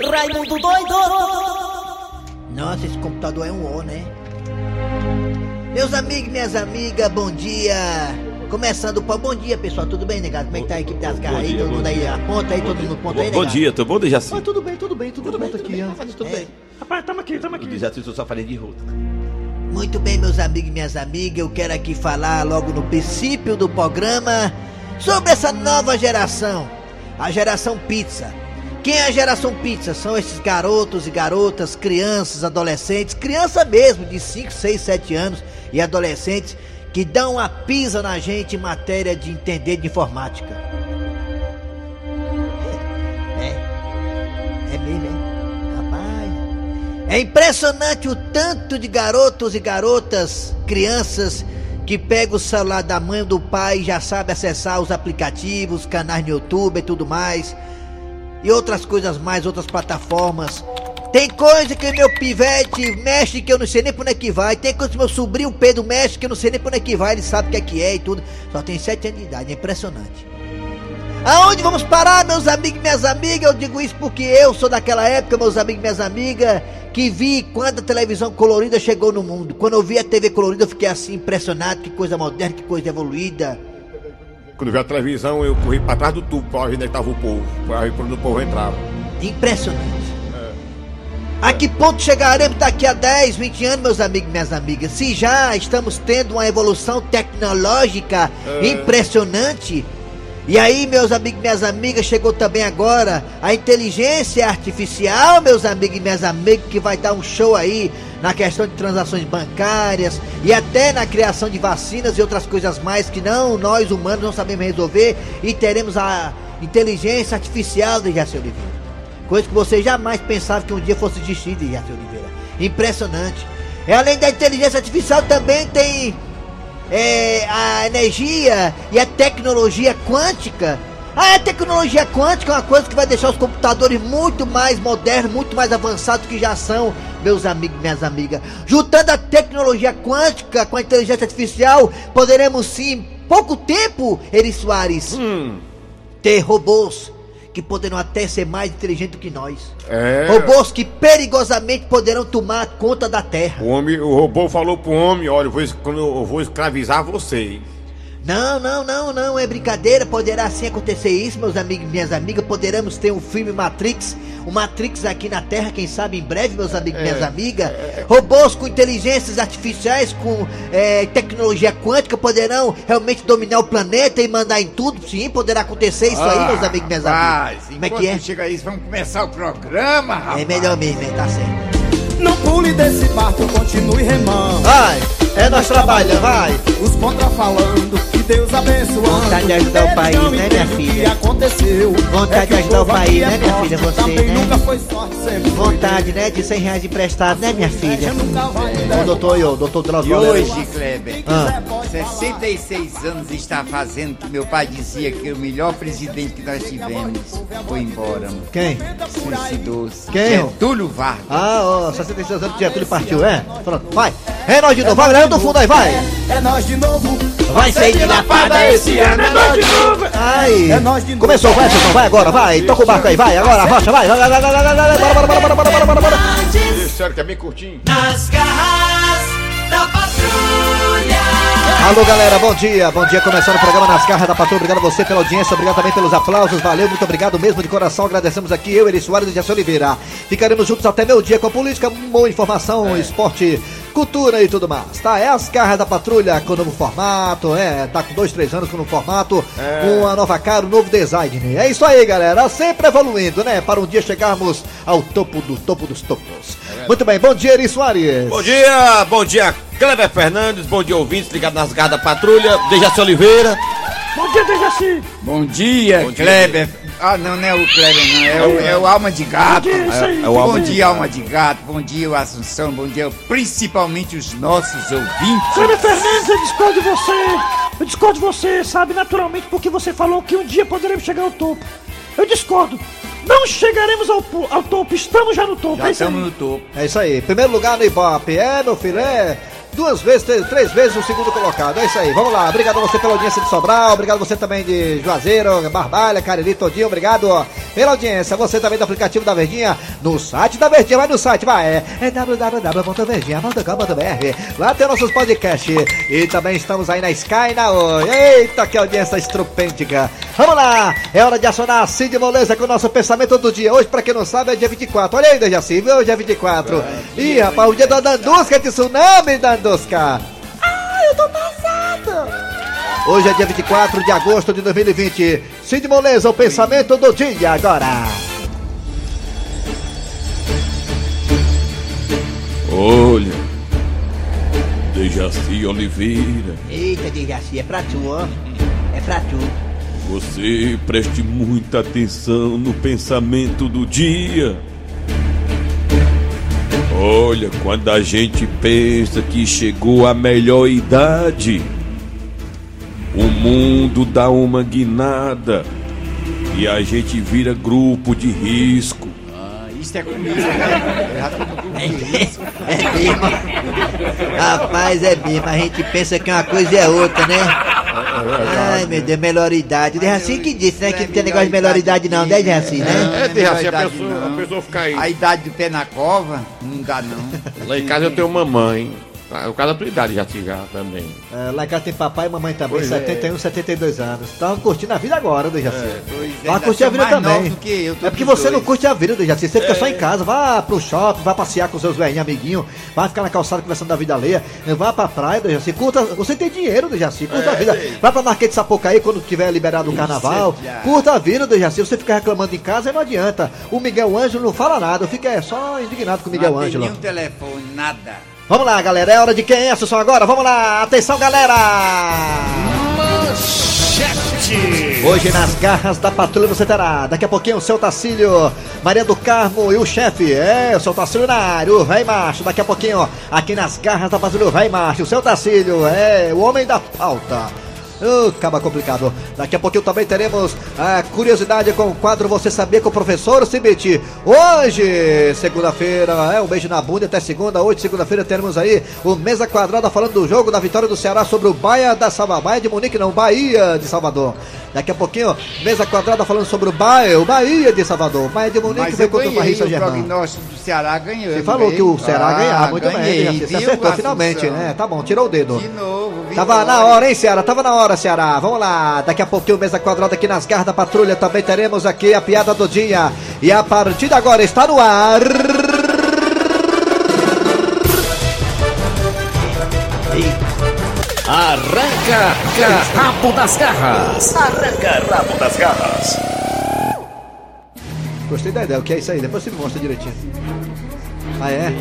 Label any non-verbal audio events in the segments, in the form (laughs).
Raimundo doido! Nossa, esse computador é um O, né? Meus amigos e minhas amigas, bom dia! Começando o pau, bom dia pessoal, tudo bem, negado? Como é que tá a equipe das garras aí? dia, Todo bom mundo aí, dia. aponta aí, todo mundo ponta aí, Bom negado? dia, tô bom, Dejaci? Ah, tudo bem, tudo bem, tudo, bem, aqui, ó. Tudo bem. Rapaz, tamo aqui, tamo aqui. Dejaci eu só falei de rota. Muito bem, meus amigos e minhas amigas, eu quero aqui falar logo no princípio do programa sobre essa nova geração, a geração pizza. Quem é a geração pizza? São esses garotos e garotas, crianças, adolescentes, criança mesmo de 5, 6, 7 anos e adolescentes que dão uma pisa na gente em matéria de entender de informática. (laughs) É, é mesmo, é? Rapaz. É impressionante o tanto de garotos e garotas, crianças, que pegam o celular da mãe ou do pai e já sabe acessar os aplicativos, canais no YouTube e tudo mais. E outras coisas mais, outras plataformas. Tem coisa que meu pivete mexe que eu não sei nem pra onde é que vai. Tem coisa que meu sobrinho Pedro mexe que eu não sei nem pra onde é que vai. Ele sabe o que é que é e tudo. Só tem 7 anos de idade, é impressionante. Aonde vamos parar, meus amigos e minhas amigas? Eu digo isso porque eu sou daquela época, meus amigos e minhas amigas, que vi quando a televisão colorida chegou no mundo. Quando eu vi a TV colorida, eu fiquei assim impressionado, que coisa moderna, que coisa evoluída. Quando vi a televisão, eu corri pra trás do tubo pra ver onde é tava o povo. Pra ver quando o povo entrava. Impressionante. A que ponto chegaremos daqui a 10, 20 anos, meus amigos e minhas amigas? Se já estamos tendo uma evolução tecnológica impressionante. E aí, meus amigos e minhas amigas, chegou também agora a inteligência artificial, meus amigos e minhas amigas, que vai dar um show aí na questão de transações bancárias e até na criação de vacinas e outras coisas mais que não nós humanos não sabemos resolver e teremos a inteligência artificial de Jaci Oliveira. Coisa que você jamais pensava que um dia fosse existir de Jaci Oliveira. Impressionante. E além da inteligência artificial também tem é, a energia e a tecnologia quântica. A tecnologia quântica é uma coisa que vai deixar os computadores muito mais modernos, muito mais avançados que já são, meus amigos e minhas amigas. Juntando a tecnologia quântica com a inteligência artificial, poderemos sim, em pouco tempo, Eri Soares, ter robôs que poderão até ser mais inteligentes do que nós. É. Robôs que perigosamente poderão tomar conta da Terra. O, homem, o robô falou pro homem: olha, eu vou, eu vou escravizar você. Não, não, não, não, é brincadeira. Poderá sim acontecer isso, meus amigos e minhas amigas. Poderemos ter um filme Matrix, o Matrix aqui na Terra, quem sabe em breve, meus amigos e minhas amigas. Robôs com inteligências artificiais, com é, tecnologia quântica, poderão realmente dominar o planeta e mandar em tudo. Sim, poderá acontecer isso aí, meus amigos e minhas amigas. Como é que é? Chega isso, vamos começar o programa, rapaz. É melhor mesmo, hein? tá certo. Não pule desse barco, continue remando. Vai, é nós trabalhando, vai. Os contra falando, Deus abençoando. Vontade de ajudar o país, né, minha filha? que aconteceu. Vontade que de ajudar o país, né, é minha filha? Você, Também né? nunca foi sorte, sempre foi Vontade, né, de 100 reais emprestado, né, minha filha? Ô, doutor, eu, doutor E Drauzio. hoje, Kleber, Ah. 66 anos está fazendo que meu pai dizia que o melhor presidente que nós tivemos foi embora, mano. Quem? Suicidou-se. Quem? Getúlio Vargas. Ah, ó, 66 anos de Getúlio partiu, é? Pronto, vai. É nós de novo, vai, galera do fundo aí, vai. É nós de novo. Vai ser de lapada esse ano, é nós de novo. Ai. É nós de novo. Começou, vai, vai agora, vai. Toca o barco aí, vai, agora, avança, vai. Vai, vai, vai, vai, vai, vai, vai, bora, bora, bora, bora, bora, bora, bora. Sério que é bem curtinho. Nas garras da patrulha. Alô galera, bom dia, bom dia, começando o programa Nas Garras da Patrulha, obrigado a você pela audiência, obrigado também pelos aplausos, valeu, muito obrigado mesmo de coração, agradecemos aqui eu, Eri Soares e Jesse Oliveira, ficaremos juntos até meu dia com a política, boa informação, esporte, cultura e tudo mais, tá? É As Garras da Patrulha com novo formato, é, tá com dois, três anos com um formato, uma nova cara, um novo design, é isso aí galera, sempre evoluindo, né, para um dia chegarmos ao topo do topo dos topos. Muito bem, bom dia Eri Soares. Bom dia, bom dia, Cleber Fernandes, bom dia, ouvintes, ligado nas garras da patrulha, Dejaci Oliveira. Bom dia, Dejaci. Bom dia, Bom dia, Kleber. Ah, não, não é o Kleber, não. É o, é o Alma de Gato. Bom aí. É o Bom Alma dia, Alma de Gato. Bom dia, o Assunção. Bom dia, principalmente os nossos ouvintes. Kleber Fernandes, eu discordo de você. Eu discordo de você, sabe, naturalmente, porque você falou que um dia poderemos chegar ao topo. Eu discordo. Não chegaremos ao, ao topo, estamos já no topo. Já é isso aí. estamos no topo. É isso aí. Primeiro lugar no Ibope. É, meu filho, é. Duas vezes, três, três vezes o segundo colocado. É isso aí, vamos lá. Obrigado a você pela audiência de Sobral, obrigado a você também de Juazeiro, Barbalha, Cariri, Todinho, obrigado ó, pela audiência. Você também do aplicativo da Verdinha, no site da Verdinha, vai no site, vai, é, é www.verdinha.com.br. Lá tem nossos podcasts. E também estamos aí na Sky na Oi. Eita, que audiência estrupêntica. Vamos lá, é hora de acionar a Cid Moleza com o nosso pensamento do dia. Hoje, pra quem não sabe, é dia 24. Olha aí, Dejaci, viu? Hoje é 24. Ih, rapaz, o dia da Dandusca, de tsunami, Dandusca. Ah, eu tô passado. Hoje é dia 24 de agosto de 2020. Cid Moleza, o pensamento do dia agora. Olha, Dejaci Oliveira, Eita, Dejaci, é pra tu, ó. É pra tu. você preste muita atenção no pensamento do dia. Olha, quando a gente pensa que chegou a melhor idade, o mundo dá uma guinada e a gente vira grupo de risco. Ah, isso é comigo, né? É mesmo. Rapaz, é mesmo. A gente pensa que uma coisa é outra, né? Ai, meu Deus, melhor idade. O Dejaci que disse, né? Que não tem negócio de melhor idade, não, né, Dejaci, né? É, Dejaci, a pessoa, a pessoa fica aí. A idade do pé na cova, não dá não. Lá em casa eu tenho mamãe. O caso da tua idade já te já também. É, lá em casa tem papai e mamãe também, Pois é. 71, 72 anos. Estão curtindo a vida agora, Dejaci. Pois é, Vai ainda curtir a vida também. do eu, é porque você não dois. curte a vida, Dejaci. Você fica só em casa. Vá pro shopping, vá passear com seus velhinhos amiguinhos, vai ficar na calçada conversando da vida alheia, vá pra praia, Dejaci. Curta, você tem dinheiro, Dejaci. Curta a vida. Vai pra Marquês de Sapucaí quando tiver liberado o carnaval. Curta a vida, Dejaci. Você fica reclamando em casa, não adianta. O Miguel Ângelo não fala nada, fica é, só indignado com o Miguel não tem Ângelo. nenhum telefone, nada. Vamos lá, galera. É hora de quem é, Assunção, agora? Vamos lá. Atenção, galera. Hoje nas garras da patrulha você terá daqui a pouquinho o seu Tacílio, Maria do Carmo e o chefe. É, o seu Tacílio na área, o véi macho. Daqui a pouquinho, ó, aqui nas garras da patrulha, o véi macho, o seu Tacílio. É, o homem da pauta. Uh, acaba complicado. Daqui a pouquinho também teremos a curiosidade com o quadro Você Sabia com o Professor Cibite. Hoje, segunda-feira, é um beijo na bunda até segunda. Hoje, segunda-feira, teremos aí o Mesa Quadrada falando do jogo da vitória do Ceará sobre o Bahia da Salvador. Bahia de Munique, não, Bahia de Salvador. Daqui a pouquinho, Mesa Quadrada falando sobre o Bahia, o Bahia de Salvador. Bahia de Munique Mas eu contra o o Saint-Germain. prognóstico do Ceará ganhou. Você falou que o? Ceará Ah, ganhava muito ganhei, bem, você viu, acertou finalmente, né? Tá bom, tirou o dedo. De novo, Tava na hora, hein, Ceará? Tava na hora, Ceará. Vamos lá. Daqui a pouquinho, mesa quadrada aqui nas garras da patrulha. Também teremos aqui a piada do dia. E a partir de agora está no ar. Arranca rabo das garras. Arranca rabo das garras. Gostei da ideia. O que é isso aí? Depois você me mostra direitinho. Ah, é?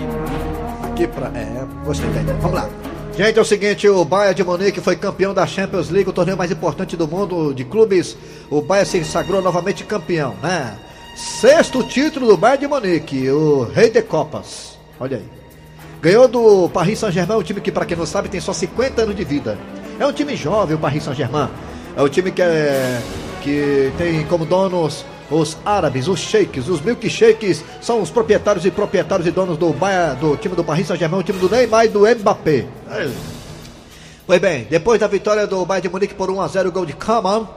Aqui pra. É, gostei da ideia. Vamos lá. Gente, é o seguinte, o Bayern de Munique foi campeão da Champions League, o torneio mais importante do mundo de clubes. O Bayern se sagrou novamente campeão, né? Sexto título do Bayern de Munique, o Rei de Copas. Olha aí. Ganhou do Paris Saint-Germain, um time que, para quem não sabe, tem só 50 anos de vida. É um time jovem, o Paris Saint-Germain. É um time que, é, que tem como donos os árabes, os sheiks, os milkshakes são os proprietários e proprietários e donos do, do time do Paris Saint-Germain, o time do Neymar e do Mbappé. Pois bem, depois da vitória do Bayern de Munique por 1 a 0 gol de Kaman,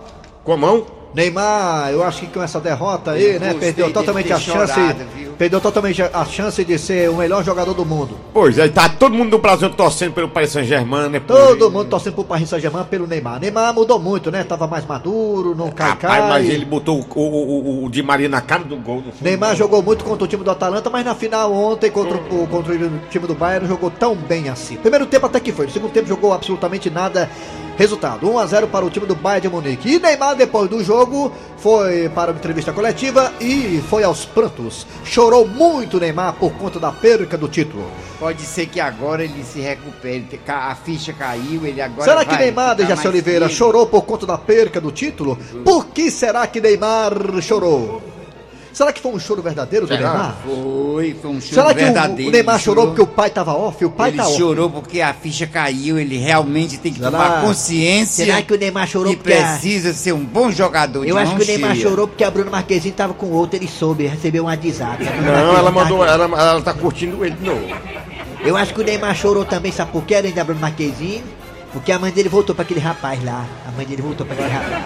Com a mão? Neymar, eu acho que com essa derrota aí, Eu né, gostei perdeu totalmente a chance, chorado, perdeu totalmente a chance de ser o melhor jogador do mundo. Pois é, tá todo mundo do Brasil torcendo pelo Paris Saint-Germain, né? Todo mundo torcendo pro Paris Saint-Germain pelo Neymar. Neymar mudou muito, né? Tava mais maduro, não cai Rapaz, cai. mas ele botou o, o, o, o Di Maria na cara do gol. Neymar jogou muito contra o time do Atalanta, mas na final ontem contra o, contra o time do Bayern não jogou tão bem assim. Primeiro tempo até que foi, no segundo tempo jogou absolutamente nada. Resultado: 1 a 0 para o time do Bayern de Munique. E Neymar depois do jogo foi para uma entrevista coletiva e foi aos prantos. Chorou muito Neymar por conta da perca do título. Pode ser que agora ele se recupere. A ficha caiu, ele agora será que Neymar, Dejaci Oliveira, chorou por conta da perca do título? Por que será que Neymar chorou? Será que foi um choro verdadeiro do Será? Neymar? Foi, foi um choro Será que o- verdadeiro. o, Neymar ele chorou porque o pai tava off? O pai ele tá off. chorou porque a ficha caiu, ele realmente tem que Será? tomar consciência Será que o Neymar chorou e porque a- precisa ser um bom jogador de Eu acho que o Neymar cheia. chorou porque a Bruna Marquezine tava com outro, ele soube, recebeu um WhatsApp. A Bruna Não, Marquezine ela mandou, ela, ela tá curtindo ele de novo. Eu acho que o Neymar chorou também, sabe por quê, além da Bruno Marquezine? Porque a mãe dele voltou pra aquele rapaz lá. A mãe dele voltou pra aquele rapaz.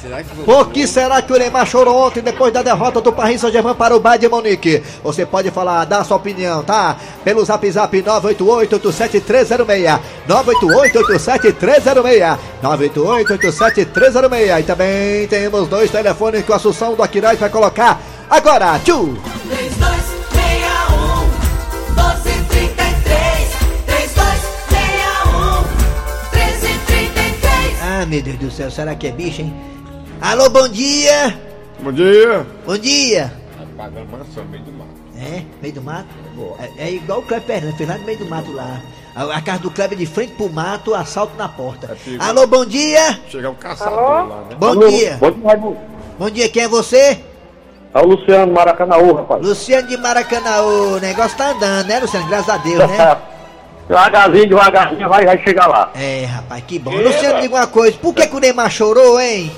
Será que vou... Por que será que o Neymar chorou ontem depois da derrota do Paris Saint-Germain para o Bayern de Munique? Você pode falar, dar sua opinião, tá? Pelo zap zap 988-87306 988-87306 988-87306 E também temos dois telefones que o Assunção do Aquiraz vai colocar agora, tchu! 3261 1233 3261 1333 Ah, meu Deus do céu, será que é bicho, hein? Alô, bom dia! Bom dia. Bom dia! Pagando mansão no meio do mato. É, meio do mato? É, é igual o Kleber Fernandes, fez lá no meio do mato lá. A, a casa do Kleber de frente pro mato, assalto na porta. É. Alô, bom dia! Chegar um caçador lá, né? Bom dia! Bom dia, Raimundo. Bom dia, quem é você? É o Luciano Maracanãú, rapaz. Luciano de Maracanã, o negócio tá andando, né, Luciano? Graças a Deus, né? (laughs) Devagarzinho, devagarzinho, vai, vai chegar lá. É, rapaz, que bom. Luciano, diga uma coisa, por que, que o Neymar chorou, hein?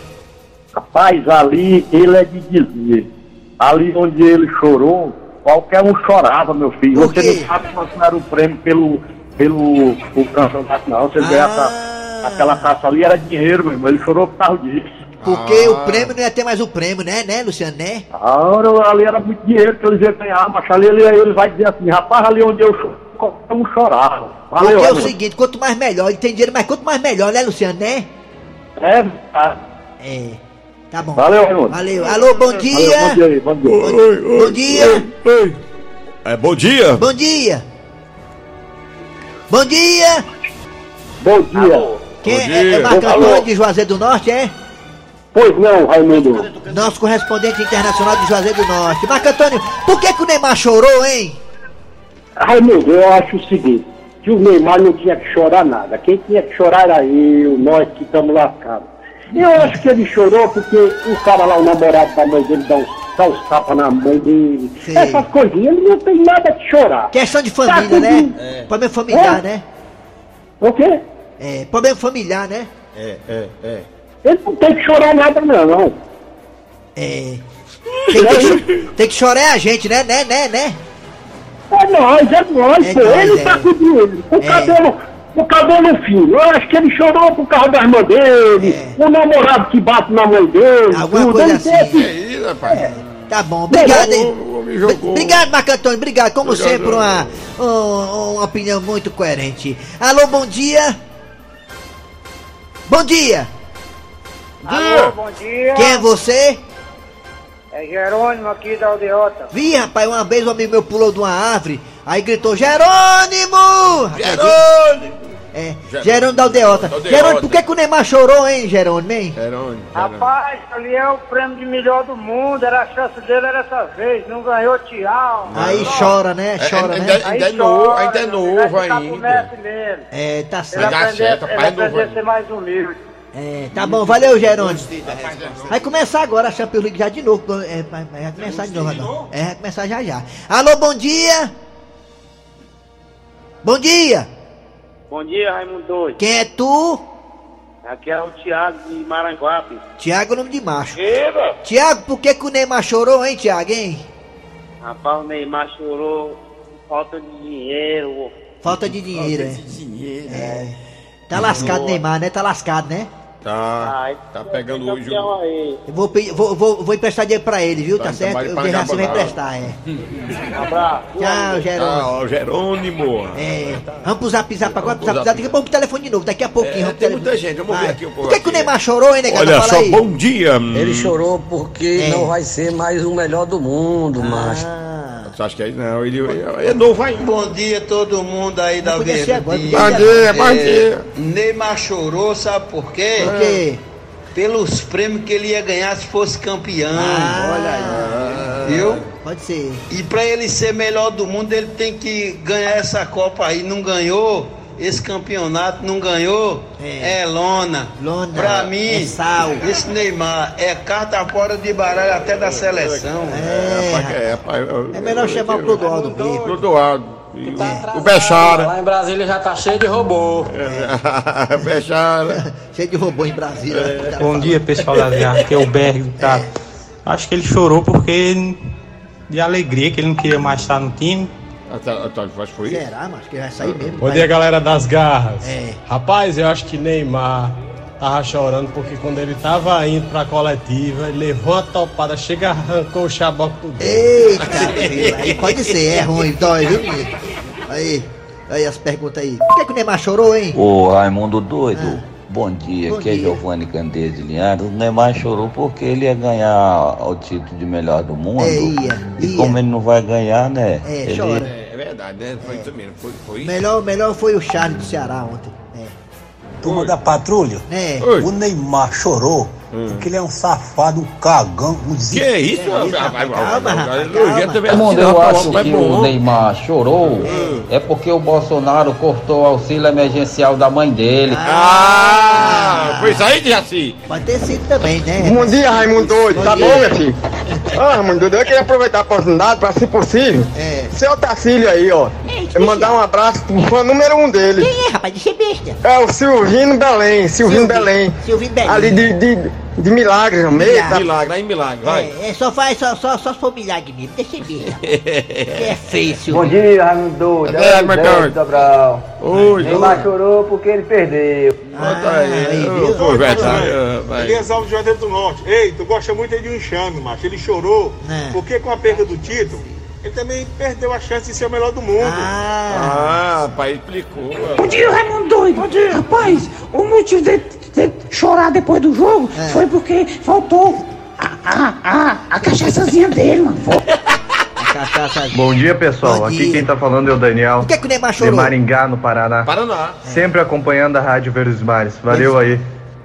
Rapaz, ali ele é de dizer. Ali onde ele chorou, qualquer um chorava, meu filho. Você não sabe quanto era o prêmio pelo, pelo o campeonato, não. Você Ah. aquela taça ali era dinheiro, meu irmão. Ele chorou por causa disso. Porque o prêmio não ia ter mais o prêmio, né, né, Luciano, né? A hora ali era muito dinheiro que eles iam ganhar, mas ali ele, ele vai dizer assim, rapaz, ali onde eu choro, qualquer um chorava. Valeu, Porque é o Raimundo. seguinte, quanto mais melhor, ele tem dinheiro, mas quanto mais melhor, né, Luciano, né? É, tá. É, tá bom. Valeu, Raimundo. Valeu. Alô, bom dia! Valeu, bom dia aí, bom dia. Bom, bom dia! É bom dia? Bom dia! Bom dia! Bom dia. Quem Bom é, é dia. Marco. Antônio de Juazeiro do Norte, é? Pois não, Raimundo. Nosso correspondente internacional de Juazeiro do Norte. Marco Antônio, por que, que o Neymar chorou, hein? Raimundo, eu acho o seguinte, que o Neymar não tinha que chorar nada. Quem tinha que chorar era eu, nós que estamos lascados. Eu acho que ele chorou porque o cara lá, o namorado da mãe dele, dá uns, dá uns tapas na mãe dele. Sim. Essas coisinhas, ele não tem nada que chorar. Questão de família, Tá né? tudo- É. Problema familiar, É. né? O quê? É, problema familiar, né? É, é, é. Ele não tem que chorar nada não, não. É. Tem que, tem que chorar é a gente, né? Né, né, né? É nós, é nós, É pô. nós, ele é. tá com dinheiro. O É. cabelo, o cabelo fino. Eu acho que ele chorou por causa da irmã dele, o namorado que bate na mãe dele. É. Alguma tudo. coisa assim. esse- É isso, rapaz. Tá bom, obrigado, hein? Obrigado, Marco Antônio, obrigado. Como Obrigado. sempre, uma, um- uma opinião muito coerente. Alô, bom dia. Bom dia. Dia. bom dia. Quem é você? É Jerônimo aqui da Aldeota. Vi, rapaz, uma vez um amigo meu pulou de uma árvore, aí gritou, Jerônimo! Jerônimo. É, Jerônimo. Jerônimo da Aldeota. Jerônimo, por que, que o Neymar chorou, hein, Jerônimo, hein? Jerônimo. Rapaz, ali é o prêmio de melhor do mundo. Era a chance dele era essa vez. Não ganhou, tchau. Aí chora, né? É, Chora, ainda- né? ainda é novo, ainda é novo pro ainda. É, tá Ele certo. dá aprender, certo, ele aprender novo, a ser mais humilde. É, tá bom, valeu, Jerônimo. Vai começar agora a Champions League já de novo. É, vai, vai começar de novo agora. É, vai começar já já. Alô, bom dia! Bom dia! Bom dia, Raimundo Doido. Quem é tu? Aqui é o Thiago de Maranguape. Tiago, nome de macho. Eba! Tiago, por que, que o Neymar chorou, hein, Tiago, hein? Rapaz, o Neymar chorou falta de dinheiro. Falta de dinheiro, é. Dinheiro. Tá lascado, Neymar, né? Tá lascado, né? Tá, Ai, tá pegando hoje o... aí. Eu vou, pedir- vou, vou, vou emprestar dinheiro pra ele, viu? Tá, Tá, certo? Eu vejo assim vai emprestar, é. Abraço. Tchau, Jerônimo. Ah, ó, Jerônimo. É, vamos pro zap zap agora, pro zap zap, daqui a pouco pro telefone de novo, daqui a pouquinho. É, vamos pro tem telefone. muita gente, vamos ver aqui um pouco Por que, que o. Neymar chorou, hein, negado? Olha Fala só, aí. bom dia. Ele chorou porque É. não vai ser mais o melhor do mundo, macho. Ah, Você acha que é isso? Não, ele ele é novo ainda. Bom dia todo mundo aí da Verdinha. Bom dia, bom É, dia. Neymar chorou, sabe por quê? por quê? Pelos prêmios que ele ia ganhar se fosse campeão. Ah, Viu? Pode ser. E pra ele ser melhor do mundo, ele tem que ganhar essa Copa aí. Não ganhou, esse campeonato não ganhou, É. é, lona. Lona, Pra mim, é sal. esse Neymar é carta fora de baralho até da seleção. É, é, rapaz, é melhor chamar o Clodoaldo. Clodoaldo. E o- O Bechara. em Brasília já tá cheio de robô. (laughs) Bechara. (laughs) Cheio de robô em Brasília. É. Bom dia, pessoal da Viagem, aqui é o Berg do cara. Acho que ele chorou porque de alegria, que ele não queria mais estar no time. Acho que foi isso. Será, mas que vai sair mesmo. Bom dia, galera das garras. É. Rapaz, eu acho que Neymar tava chorando porque quando ele tava indo pra coletiva, ele levou uma topada, chega arrancou o chaboco do dedo. Eita, filho, aí pode ser, é ruim, dói, viu, menino? Aí, aí as perguntas aí. Por que, que o Neymar chorou, hein? Ô Raimundo doido, bom dia, Bom aqui é dia. Giovanni Candeias de Linhares. O Neymar chorou porque ele ia ganhar o título de melhor do mundo. É, ia, e ia. como ele não vai ganhar, né? É, ele... chora. Verdade, né? Foi isso mesmo. Foi, foi isso. Melhor, melhor foi o Charles do Ceará ontem. É. Turma da patrulha, É. o Neymar chorou porque ele é um safado, um cagão, um Que é isso, mundo, assim, eu acho que o. Neymar chorou é porque o Bolsonaro cortou o auxílio emergencial da mãe dele. Ah, foi isso aí, Jaci? Pode ter sido também, né? Bom dia, Raimundo Doido. Tá dia. bom, meu filho? Ah, Raimundo Doido, eu queria aproveitar a oportunidade para, se possível, É. seu Tacílio aí, ó. Mandar um abraço pro fã número um dele. Quem é, rapaz? Deixa besta. É o Silvino Belém, Silvino Belém. Silvino Belém. Ali de, de, de Milagre, no meio, tá? Milagre, lá em milagre, vai. É, é, só faz, só, só, só se for milagre mesmo. Deixa. Que (laughs) é feio, Silvio. Bom dia, Raimundo Doido. É, É, de Sobral. Oi, Neymar chorou porque ele perdeu. Bota aí, ô, pô, verdade, ah, vai. Elias Alves de Juazeiro do Norte. Ei, tu gosta muito aí de um enxame, macho. Ele chorou É. porque com a perda do título, ele também perdeu a chance de ser o melhor do mundo. Ah, pai, explicou. Bom dia, Raimundo doido. Bom dia. Rapaz, o motivo de chorar depois do jogo É. foi porque faltou a, a, a, a cachaçazinha dele, mano. Bom dia, pessoal. Bom Aqui dia. quem tá falando é o Daniel. Por que, que o Neymar De chorou? Maringá, no Paraná. Paraná. Sempre acompanhando a Rádio Verdes Mares. Valeu aí.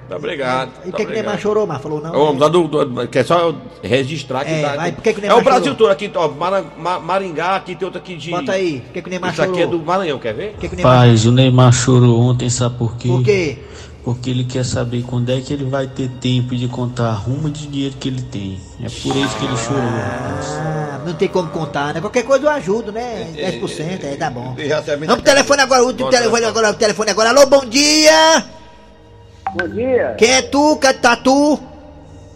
Tá obrigado. E por tá que, que o Neymar chorou, mas falou não? Ô, Vamos lá do, do, que é só registrar que É, tá. vai, que que o é o Brasil chorou? todo aqui, ó, Mara- Ma- Maringá, aqui tem outro aqui de. Bota aí. Por que, que o Neymar Isso aqui é chorou? do Maranhão, quer ver? Que, que o Neymar... O Neymar chorou ontem, sabe por quê? Por quê? Porque ele quer saber quando é que ele vai ter tempo de contar a ruma de dinheiro que ele tem. É por isso que ele chorou, rapaz. Ah, não tem como contar, né? Qualquer coisa eu ajudo, né? 10%, é, tá bom. Já também Vamos pro telefone agora, o último telefone agora, o telefone agora. Alô, bom dia! Bom dia. Quem é tu, Catatu?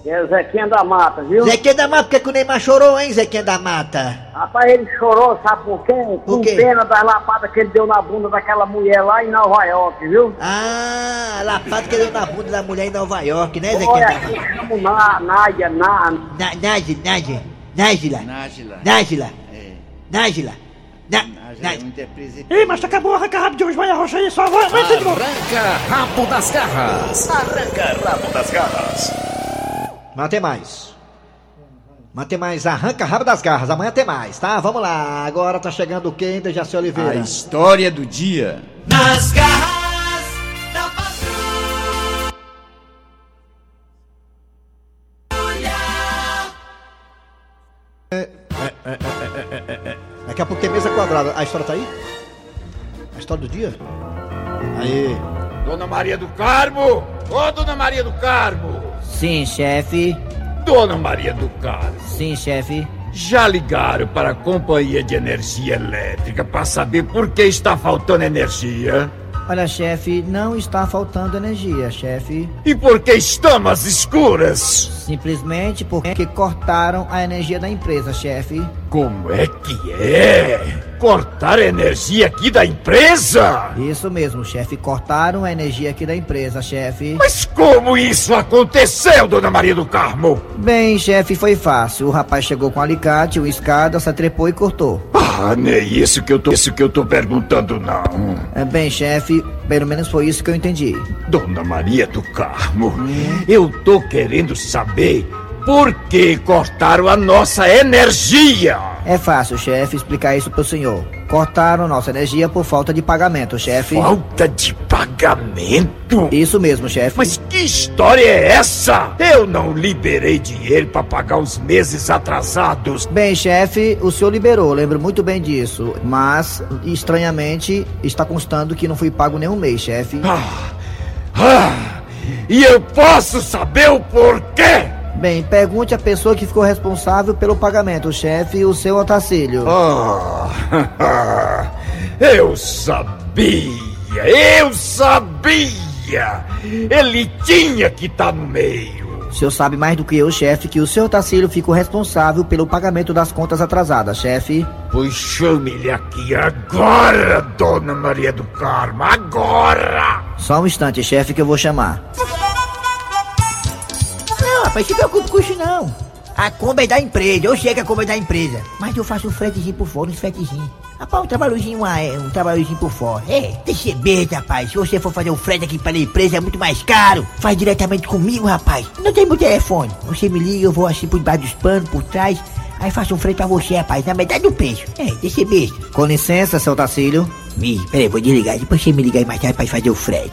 É o Zequinha da Mata, viu? Zequinha da Mata, por que, que o Neymar chorou, hein, Zequinha da Mata? Rapaz, ele chorou, sabe por quê? Com quê? pena das lapadas que ele deu na bunda daquela mulher lá em Nova York, viu? Ah, a lapada que deu na bunda da mulher em Nova York, né, Zequinha Olha, da aqui Mata? chama Na- Nádia, na, Na- Nájila, Nájila, Nájila, Nájila. Nájila, É. Nájila, Na- Nájila é. Ei, mas acabou, arranca rápido de hoje, vai arrocha aí, só vai, vai, de novo. Arranca rabo das garras. Arranca rabo das garras. Amanhã tem mais. Amanhã tem mais Arranca Rabo das Garras. Amanhã tem mais, tá? Vamos lá. Agora tá chegando o quem, Dejaci Oliveira? A história do dia. Nas garras da patrulha. Daqui a pouco tem mesa quadrada. A história tá aí? A história do dia? Aí. Dona Maria do Carmo! Ô, Dona Maria do Carmo! Sim, chefe. Dona Maria do Carmo! Sim, chefe. Já ligaram para a Companhia de Energia Elétrica para saber por que está faltando energia? Olha, chefe, não está faltando energia, chefe. E por que estamos escuras? Simplesmente porque cortaram a energia da empresa, chefe. Como é que é? Cortar a energia aqui da empresa? Isso mesmo, chefe. Cortaram a energia aqui da empresa, chefe. Mas como isso aconteceu, Dona Maria do Carmo? Bem, chefe, foi fácil. O rapaz chegou com um alicate, uma escada, se atrepou e cortou. Ah, nem isso que eu tô, isso que eu tô perguntando, não. É, Bem, chefe, pelo menos foi isso que eu entendi. Dona Maria do Carmo, eu tô querendo saber por que cortaram a nossa energia. É fácil, chefe, explicar isso pro senhor. Cortaram nossa energia por falta de pagamento, chefe. Falta de pagamento? Isso mesmo, chefe. Mas que história é essa? Eu não liberei dinheiro para pagar os meses atrasados. Bem, chefe, o senhor liberou, lembro muito bem disso. Mas, estranhamente, está constando que não fui pago nenhum mês, chefe. Ah, e eu posso saber o porquê? Bem, pergunte à pessoa que ficou responsável pelo pagamento, chefe, o seu Otacílio. Ah, (laughs) eu sabia, eu sabia. Ele tinha que estar no meio. O senhor sabe mais do que eu, chefe, que o senhor Tacílio fica o responsável pelo pagamento das contas atrasadas, chefe. Pois chame-lhe aqui agora, dona Maria do Carmo, agora! Só um instante, chefe, que eu vou chamar. Rapaz, se preocupe com isso não. A Kombi é da empresa, eu sei que a Kombi é da empresa. Mas eu faço um fretezinho por fora, uns fretezinhos. Rapaz, um trabalhozinho, é, um trabalhozinho por fora. É, deixa ser besta, rapaz. Se você for fazer um frete aqui para a empresa, é muito mais caro. Faz diretamente comigo, rapaz. Não tem meu telefone. Você me liga, eu vou assim por debaixo dos panos, por trás. Aí faço um frete pra você, rapaz, na metade do preço. É, deixa ser besta. Com licença, seu Tacílio. Ih, peraí, vou desligar. Depois você me liga aí mais tarde pra fazer o frete.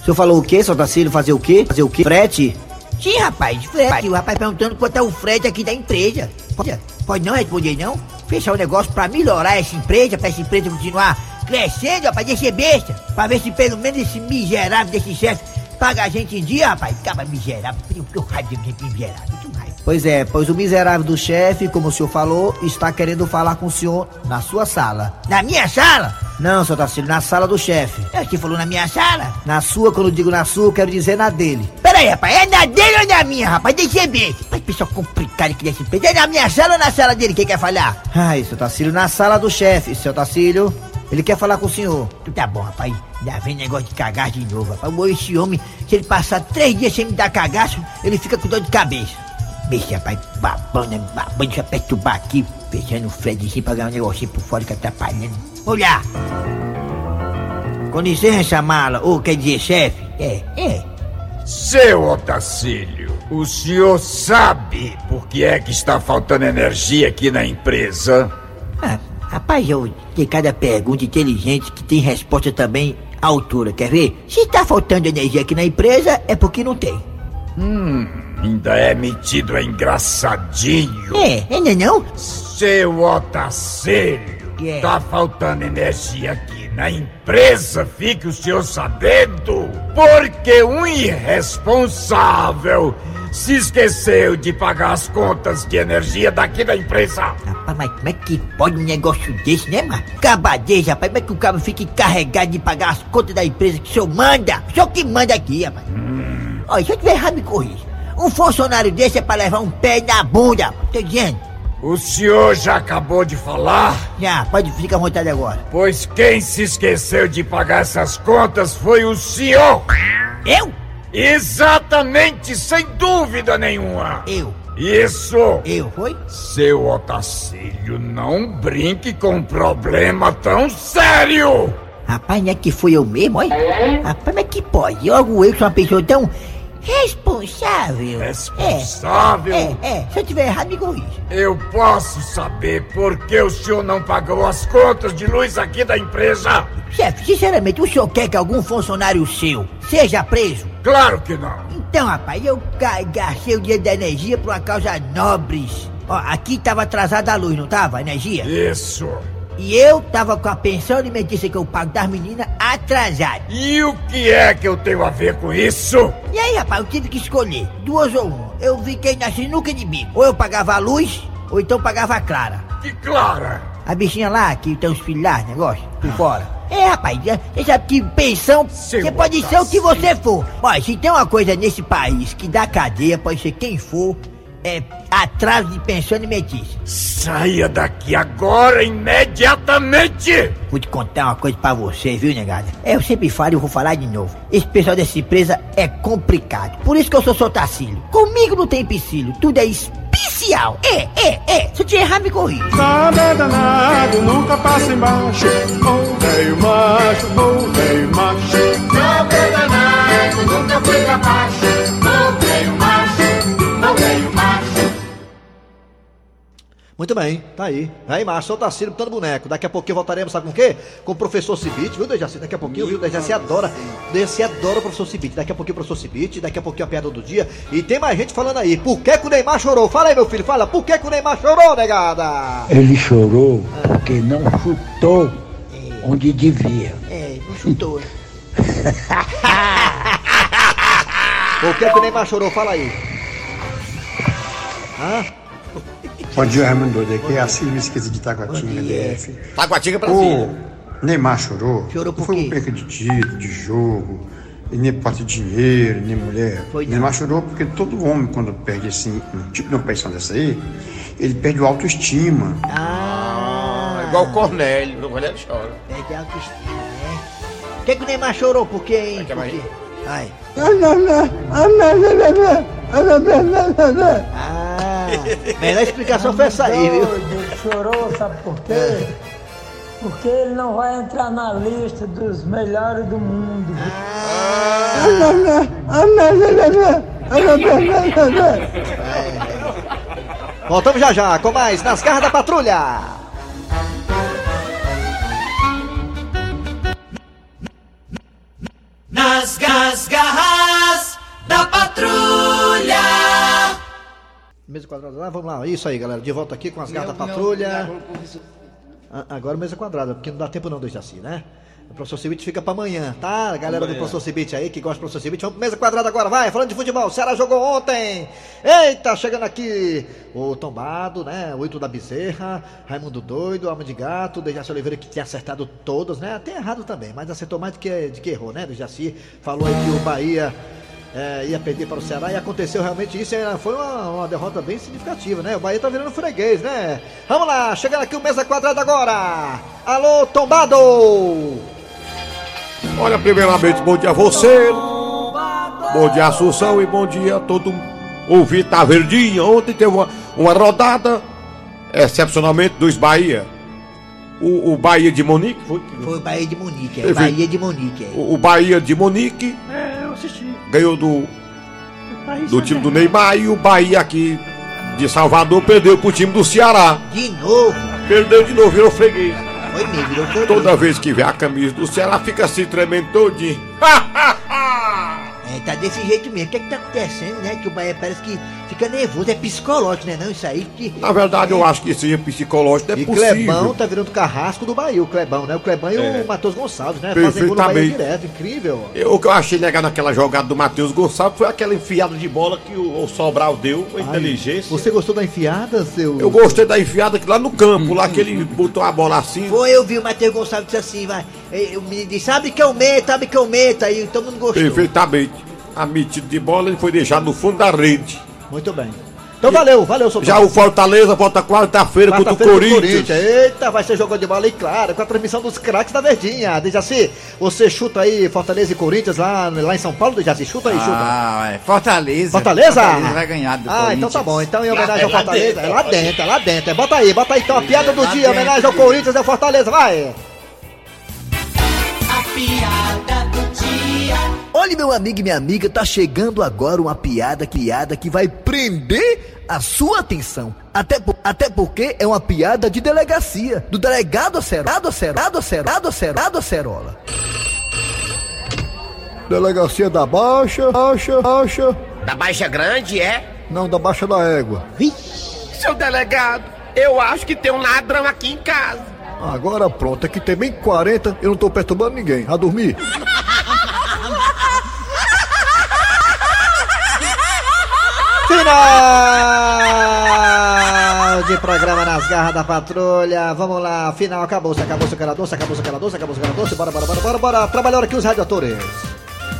O senhor falou o quê, seu Tacílio? Fazer o quê? Fazer o quê? Frete? Sim, rapaz, frete. O rapaz perguntando quanto é o frete aqui da empresa. Pode, pode não responder, não? Fechar o negócio pra melhorar essa empresa, pra essa empresa continuar crescendo, rapaz, deixa besta. Pra ver se pelo menos esse miserável desse chefe paga a gente em dia, rapaz. Acaba miserável. Eu tenho raiva de gente miserável. Pois é, pois o miserável do chefe, como o senhor falou, está querendo falar com o senhor na sua sala. Na minha sala? Não, seu Tacílio, na sala do chefe. É, Você falou na minha sala? Na sua, quando eu digo na sua, eu quero dizer na dele. Peraí, rapaz, é na dele ou na minha, rapaz? Deixa eu ver. Mas pessoal complicado aqui desse empresa. É na minha sala ou na sala dele? Quem quer falar? Ai, seu Tacílio, na sala do chefe, seu Tacílio. Ele quer falar com o senhor. Tu tá bom, rapaz. Já vem negócio de cagaço de novo, rapaz. Esse homem, se ele passar três dias sem me dar cagaço, ele fica com dor de cabeça. Bicho, rapaz, babando, babando, deixa eu perturbar aqui, fechando o Fredzinho pra ganhar um negocinho por fora que atrapalhando. Olha! Com licença, mala, ou quer dizer chefe? É, é. Seu Otacílio, o senhor sabe por que é que está faltando energia aqui na empresa? Ah, rapaz, eu tenho cada pergunta inteligente que tem resposta também à altura, quer ver? Se tá faltando energia aqui na empresa, é porque não tem. Hum, ainda é metido a engraçadinho. É, ainda não? Seu Otacílio, Que é? tá faltando energia aqui na empresa, fique o senhor sabendo, porque um irresponsável se esqueceu de pagar as contas de energia daqui da empresa. Rapaz, mas como é que pode um negócio desse, né, mano? Cabadeza, rapaz, como é que o cabo fica encarregado de pagar as contas da empresa que o senhor manda? O senhor que manda aqui, rapaz. Olha, se eu tiver errado, me corrija. Um funcionário desse é pra levar um pé na bunda, tô dizendo. O senhor já acabou de falar? Já, pode ficar à vontade agora. Pois quem se esqueceu de pagar essas contas foi o senhor! Eu? Exatamente, sem dúvida nenhuma! Eu? Isso! Eu, foi? Seu Otacílio, não brinque com um problema tão sério! Rapaz, não é que foi eu mesmo, olha? Rapaz, mas que pode? Logo eu sou uma pessoa tão responsável. Responsável? É, é, é. Se eu tiver errado, me corrija. Eu posso saber por que o senhor não pagou as contas de luz aqui da empresa? Chefe, sinceramente, o senhor quer que algum funcionário seu seja preso? Claro que não! Então, rapaz, eu ga- gastei o dinheiro da energia por uma causa nobres. Ó, aqui tava atrasada a luz, não tava? A energia? Isso! E eu tava com a pensão alimentícia que eu pago das meninas atrasada. E o que é que eu tenho a ver com isso? E aí, rapaz, eu tive que escolher, duas ou uma. Eu fiquei na sinuca de bico. Ou eu pagava a luz, ou então pagava a Clara. Que Clara? A bichinha lá, que tem os filhos lá, negócio, por fora. É, rapaz, você sabe que pensão, você pode ser o que você for. Mas se tem uma coisa nesse país que dá cadeia, pode ser quem for, é atraso de pensão alimentícia. Saia daqui agora, imediatamente! Vou te contar uma coisa pra você, viu, negada? É, eu sempre falo e vou falar de novo. Esse pessoal dessa empresa é complicado. Por isso que eu sou sotacílio. Comigo não tem empecilho, tudo é especial. É, é, é. Se eu te errar, me corrija. Nada é danado, nunca passa embaixo. Ô velho macho, ô velho macho. Nada é danado, nunca foi capaz. Muito bem, tá aí. Aí, macho, só o Tacílio botando boneco. Daqui a pouquinho voltaremos, sabe com o quê? Com o professor Cibite, viu, Dejaci? Daqui a pouquinho, viu? Dejaci adora. Dejaci adora o professor Cibite. Daqui a pouquinho o professor Cibite, daqui a pouquinho a piada do dia. E tem mais gente falando aí. Por que, que o Neymar chorou? Fala aí, meu filho, fala. Por que, que o Neymar chorou, negada? Ele chorou porque não chutou onde devia. É, não chutou. (laughs) Por que, que o Neymar chorou? Fala aí. Hã? Bom dia, Raimundo. Daqui é a Silvia Esquisa de Taguatinga, DF. Taguatinga pra O cima. Neymar chorou. Chorou por Foi quê? um perca de título, de jogo. Ele nem pode dinheiro, nem mulher. Neymar chorou porque todo homem, quando perde assim, um tipo de uma paixão dessa aí, ele perde o autoestima. Ah, igual o Cornélio, o Cornélio chora. Perde a autoestima, né? Por que, que o Neymar chorou? Por quê, hein? Por quê? Ai. Ah, melhor explicação foi essa aí, viu? Ele chorou, sabe por quê? Porque ele não vai entrar na lista dos melhores do mundo. Voltamos já já com mais Nas Garras da Patrulha. Nas garras Mesa quadrada lá, vamos lá. Isso aí, galera. De volta aqui com as garras da patrulha. Ah, Agora mesa quadrada, porque não dá tempo não do Jaci, né? O professor Cibite fica pra amanhã, tá? A galera do Amanhã. professor Cibite aí, que gosta do professor Cibite, vamos pro mesa quadrada agora, vai! Falando de futebol, o Ceará jogou ontem! Eita, chegando aqui o Tombado, né? O Ito da Bezerra, Raimundo Doido, Alma de Gato, Dejaci Oliveira que tinha acertado todos, né? Até errado também, mas acertou mais do que, de que errou, né? Dejaci falou aí que o Bahia é, ia perder para o Ceará e aconteceu realmente isso. e Foi uma, uma derrota bem significativa, né? O Bahia tá virando freguês, né? Vamos lá, chegando aqui o Mesa Quadrada agora. Alô, Tombado! Olha, primeiramente, bom dia a você. Bom dia, Assunção, e bom dia a todo ouvinte da Verdinha. Ontem teve uma, uma rodada, excepcionalmente, dos Bahia. O, o Bahia de Monique, foi? Foi o Bahia de Munique, é. Teve- Bahia de Munique, é. O, o Bahia de Monique É, assisti. ganhou do, País do time do Neymar e o Bahia aqui de Salvador perdeu pro time do Ceará. De novo. Perdeu de novo, virou freguês. Foi mesmo, virou freguês. Toda vez que vê a camisa do Ceará, fica assim tremendo todinho. (laughs) É, tá desse jeito mesmo. O que é que tá acontecendo, né? Que o Bahia parece que fica nervoso. É psicológico, né? Não, isso aí que. Na verdade, eu acho que seja psicológico, é E possível. Clebão tá virando carrasco do Bahia, o Clebão, né? O Clebão e É. o Matheus Gonçalves, né? Fazem gol no Bahia direto, incrível. Eu- O que eu achei legal naquela jogada do Matheus Gonçalves foi aquela enfiada de bola que o, o Sobral deu, com Ai, inteligência. Você gostou da enfiada, seu. Eu gostei da enfiada que lá no campo, lá que ele botou a bola assim. Foi, eu vi o Matheus Gonçalves disse assim, vai. O menino disse, abre que eu meto, abre que eu meto. Aí todo mundo gostou. Perfeitamente. A metida de bola ele foi deixado no fundo da rede. Muito bem. Então valeu, valeu, seu Já o Fortaleza volta quarta-feira contra o Quarta-feira contra o Corinthians. Eita, vai ser jogo de bola e claro, com a transmissão dos craques da Verdinha. Dejaci, você chuta aí Fortaleza e Corinthians lá, lá em São Paulo, Dejaci? Chuta aí, chuta. Ah, é Fortaleza. Fortaleza? Fortaleza vai ganhar do Ah, Corinthians. então tá bom. Então em homenagem É ao Fortaleza. É lá dentro, é lá dentro. É, Bota aí, bota aí então a piada do dia. dentro. Homenagem ao Corinthians é o Fortaleza, vai. Piada do dia. Olha, meu amigo e minha amiga, tá chegando agora uma piada, piada que vai prender a sua atenção. Até, po- até porque é uma piada de delegacia, do delegado Acerola. Acerola, Acerola, Acerola, Acerola. Delegacia da Baixa, Baixa, Baixa. Da Baixa Grande, é? Não, da Baixa da Égua. Seu delegado, eu acho que tem um ladrão aqui em casa. Agora pronto, aqui tem bem 40, eu não tô perturbando ninguém. A dormir? Final de programa nas garras da patrulha. Vamos lá, final acabou, se acabou, doce, acabou, se aquela doce, acabou, se aquela doce. Bora, bora, bora, bora, bora. Trabalharam aqui os radiadores.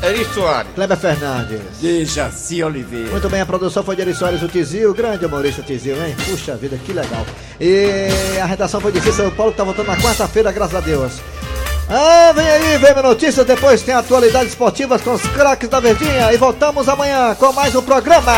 Eri Soares. Kleber Fernandes. Dejaci Oliveira. Muito bem, a produção foi de Eri Soares, o Tizil, grande humorista Tizil, hein? Puxa vida, que legal. E a redação foi de Cícero Paulo, que tá voltando na quarta-feira, graças a Deus. Ah, vem aí, vem minha notícia, depois tem atualidades esportivas com os craques da Verdinha e voltamos amanhã com mais um programa.